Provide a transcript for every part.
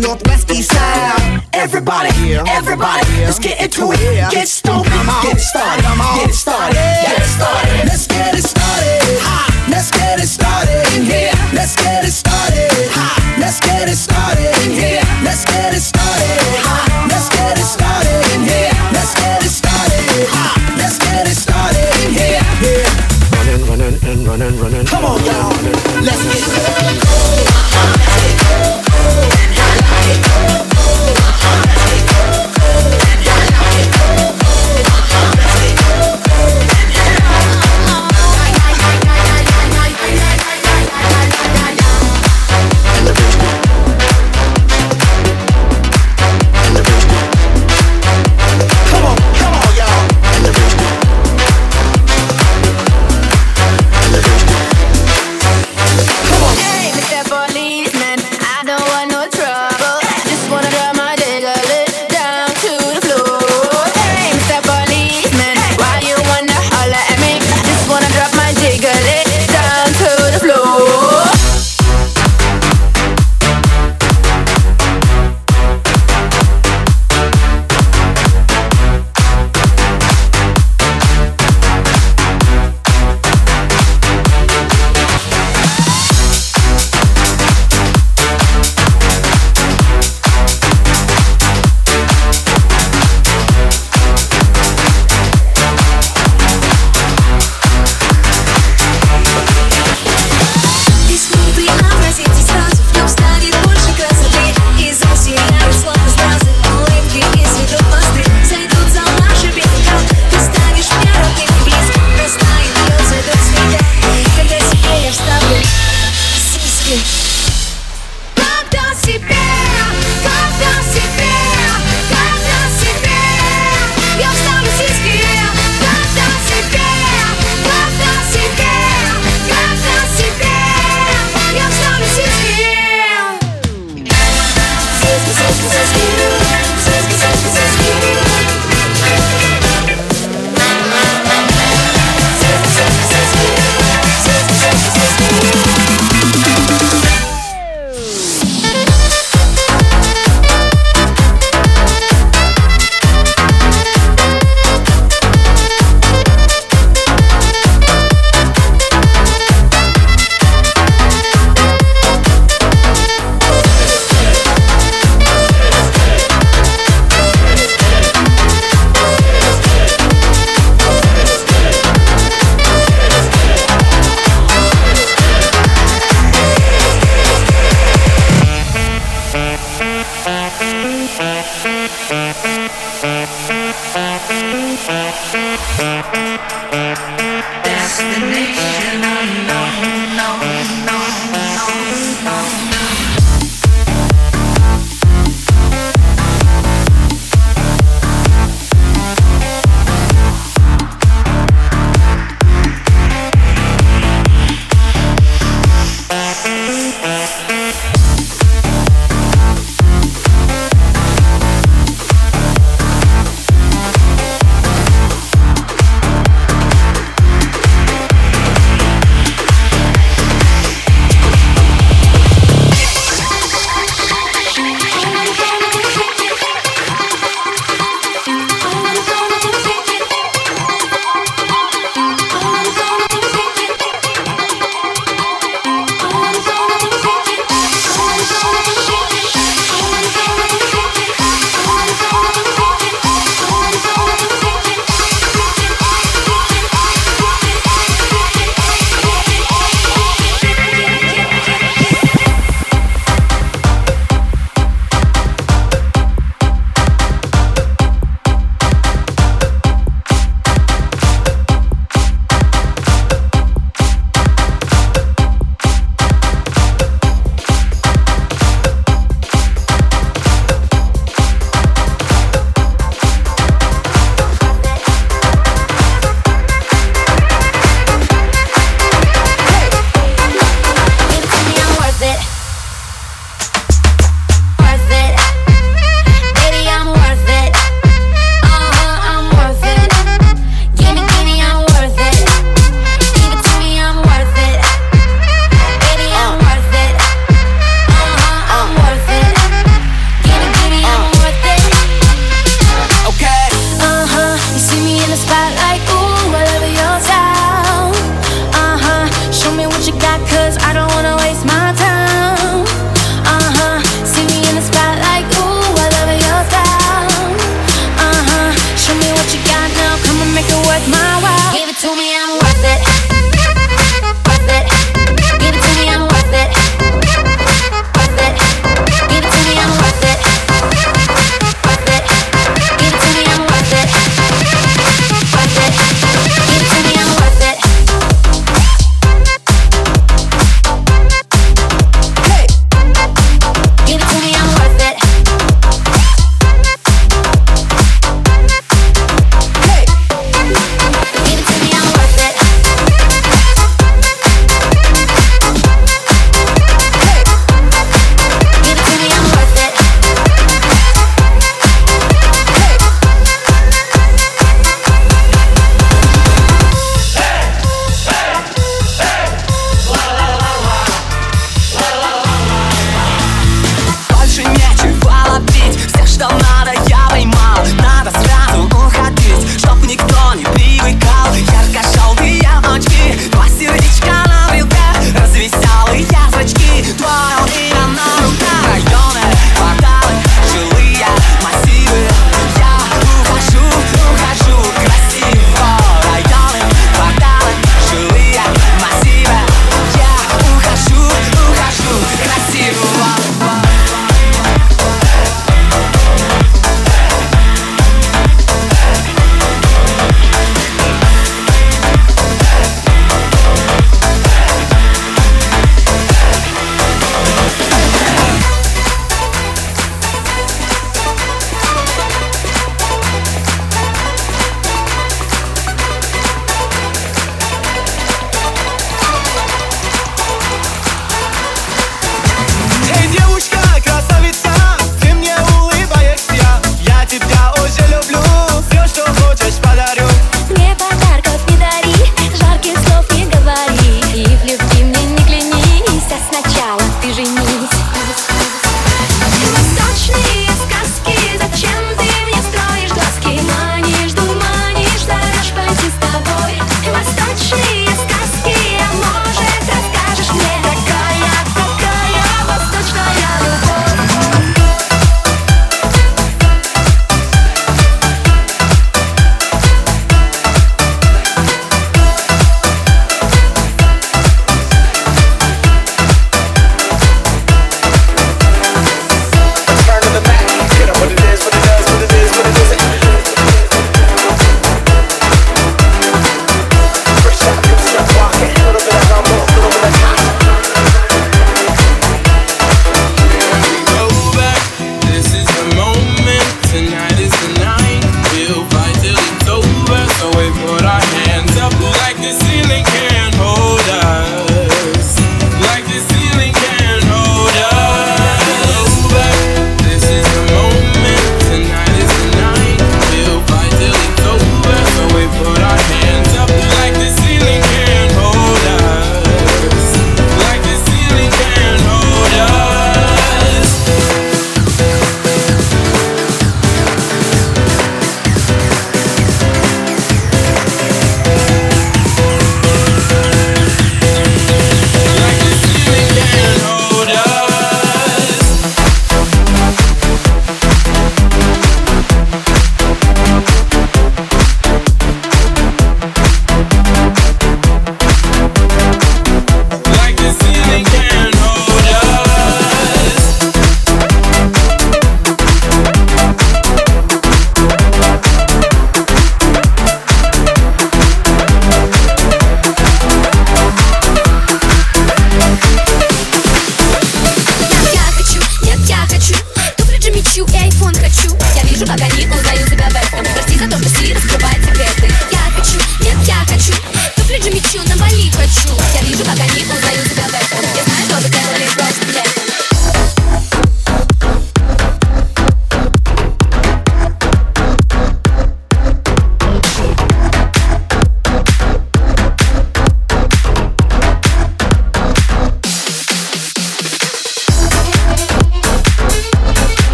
Northwest East Side. Everybody, everybody, let's get into it. Get stoked, get it started, get it started, get it started. Let's get it started. Let's get it started in here. Let's get it started. Let's get it started in here. Let's get it started. Let's get it started in here. Let's get it started. Let's get it started in here. Running, running, and running, running. Come on, y'all. Let's get it.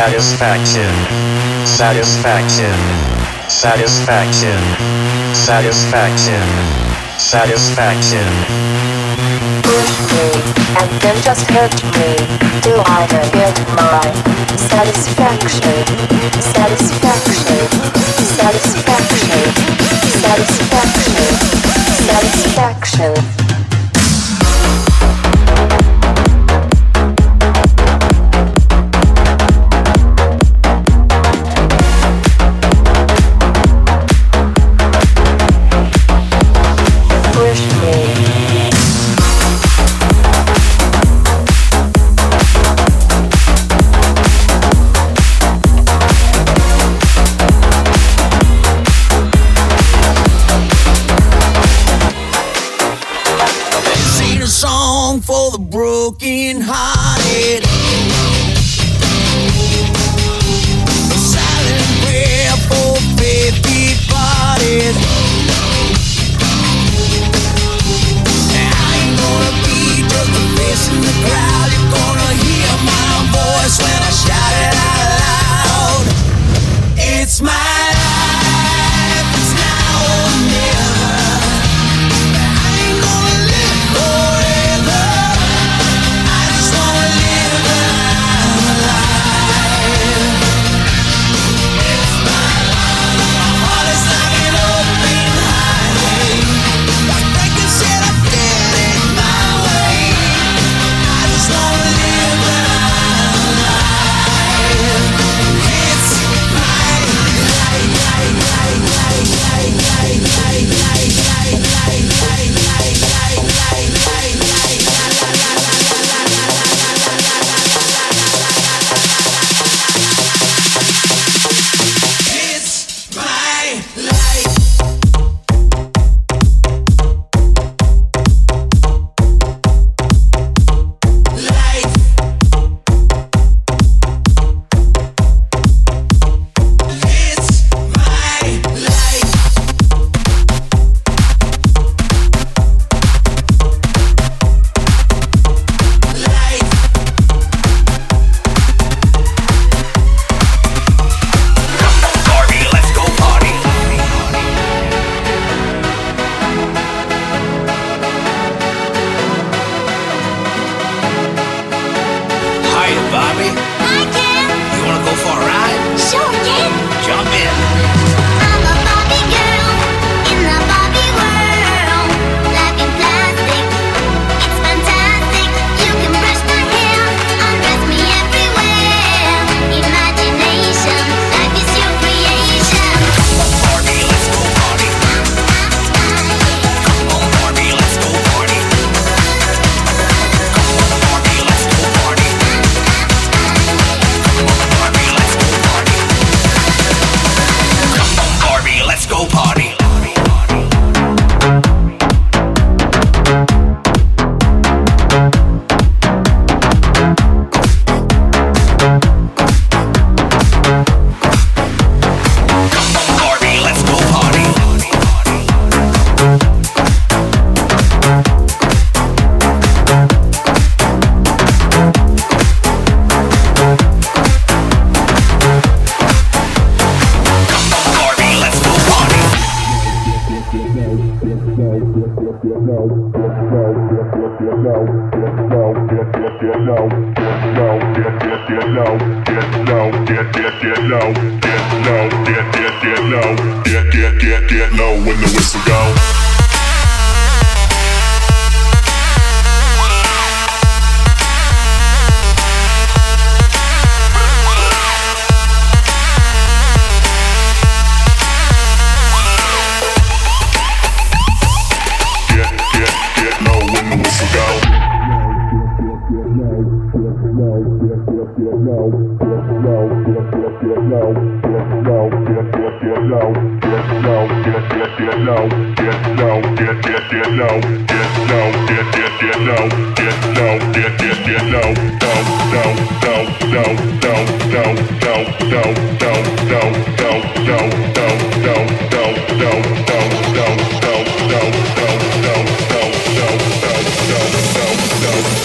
Satisfaction. Satisfaction. Satisfaction. Satisfaction. Satisfaction. Push me and then just hurt me till I get my satisfaction. satisfaction. Satisfaction. Satisfaction. Satisfaction. Satisfaction.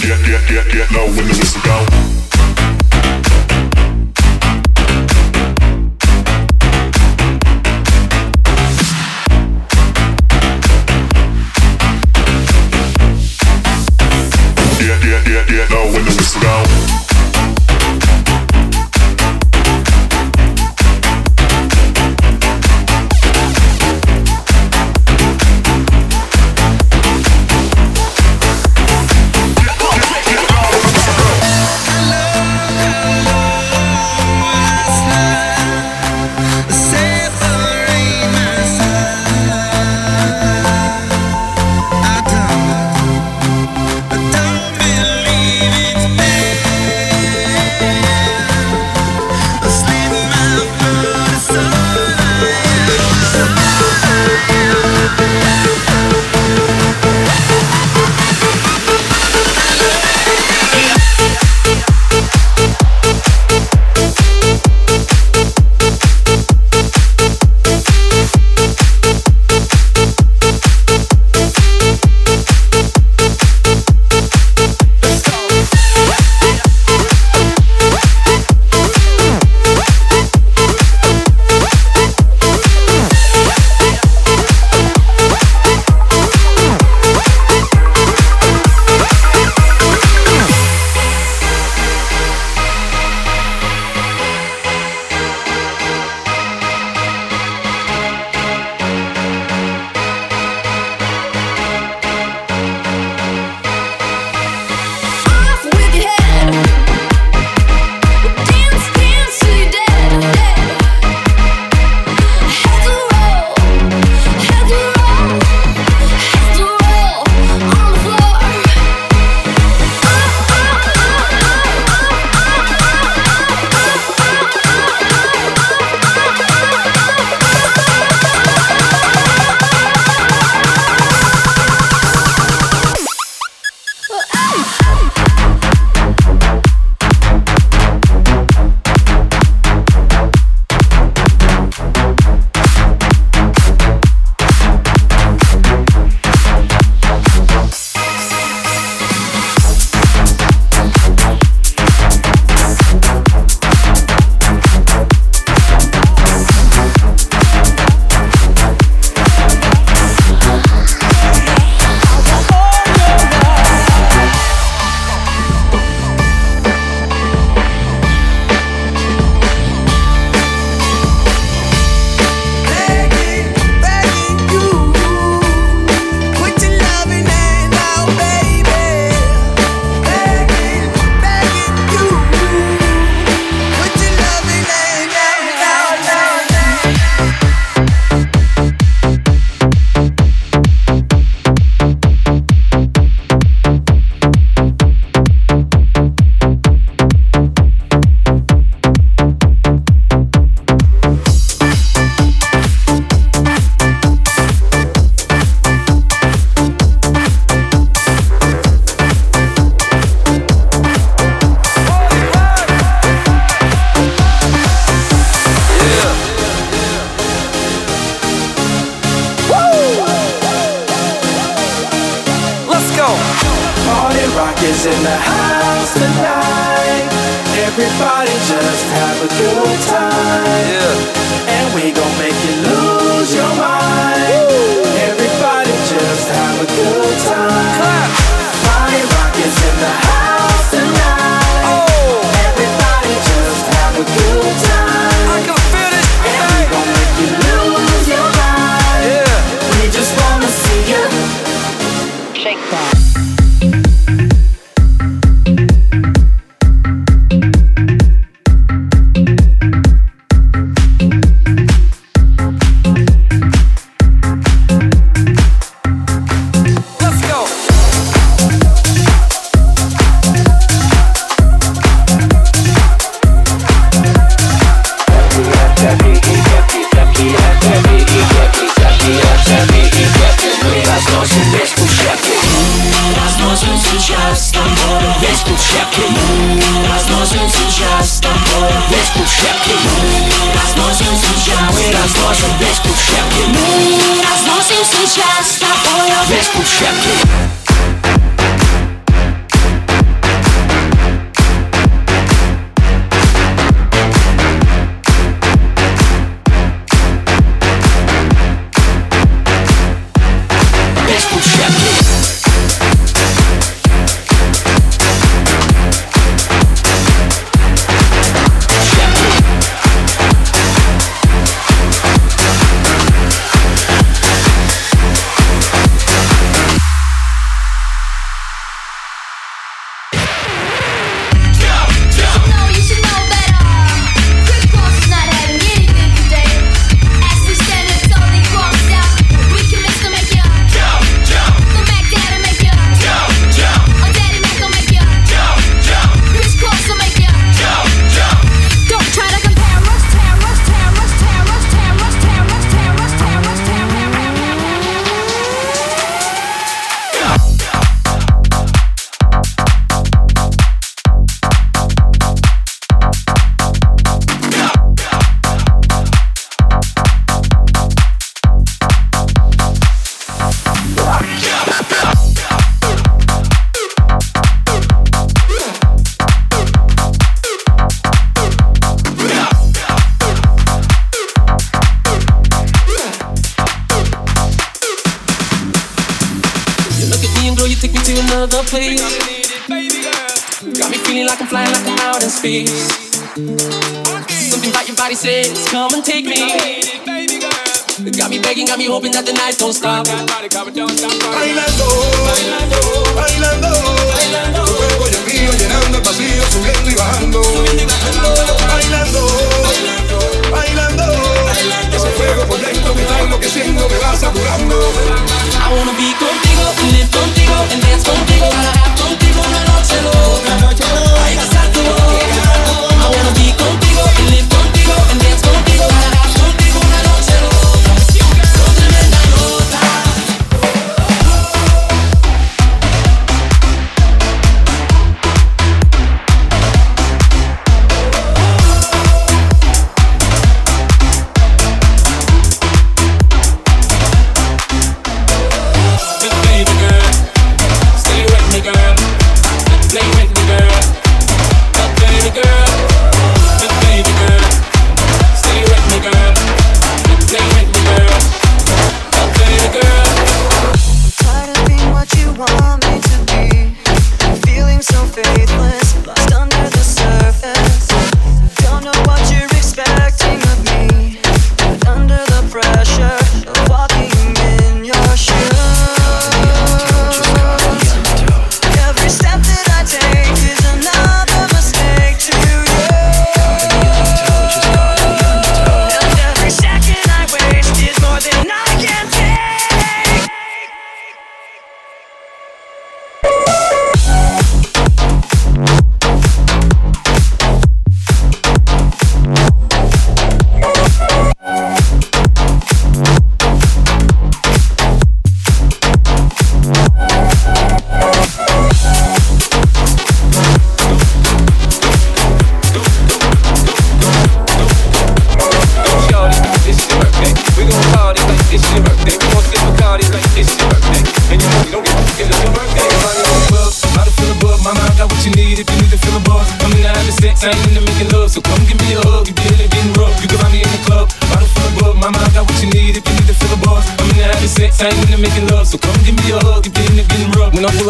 Get, get, get, get low when the whistle go.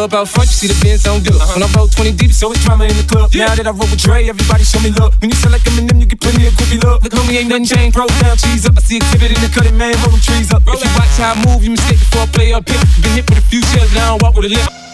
Up front, you see the Benz on dub. Uh-huh. When I roll 20 deep, so it's drama in the club. Yeah. Now that I roll with Dre, everybody show me love. When you sound like Eminem, you get plenty of groovy love. Look, homie, ain't nothing changed. Roll down, cheese up. I see exhibit in the cutting, man, rolling trees up. Roll if you watch how I move, you mistake before I play up here. Been hit with a few shells, now I walk with a limp.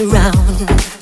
around.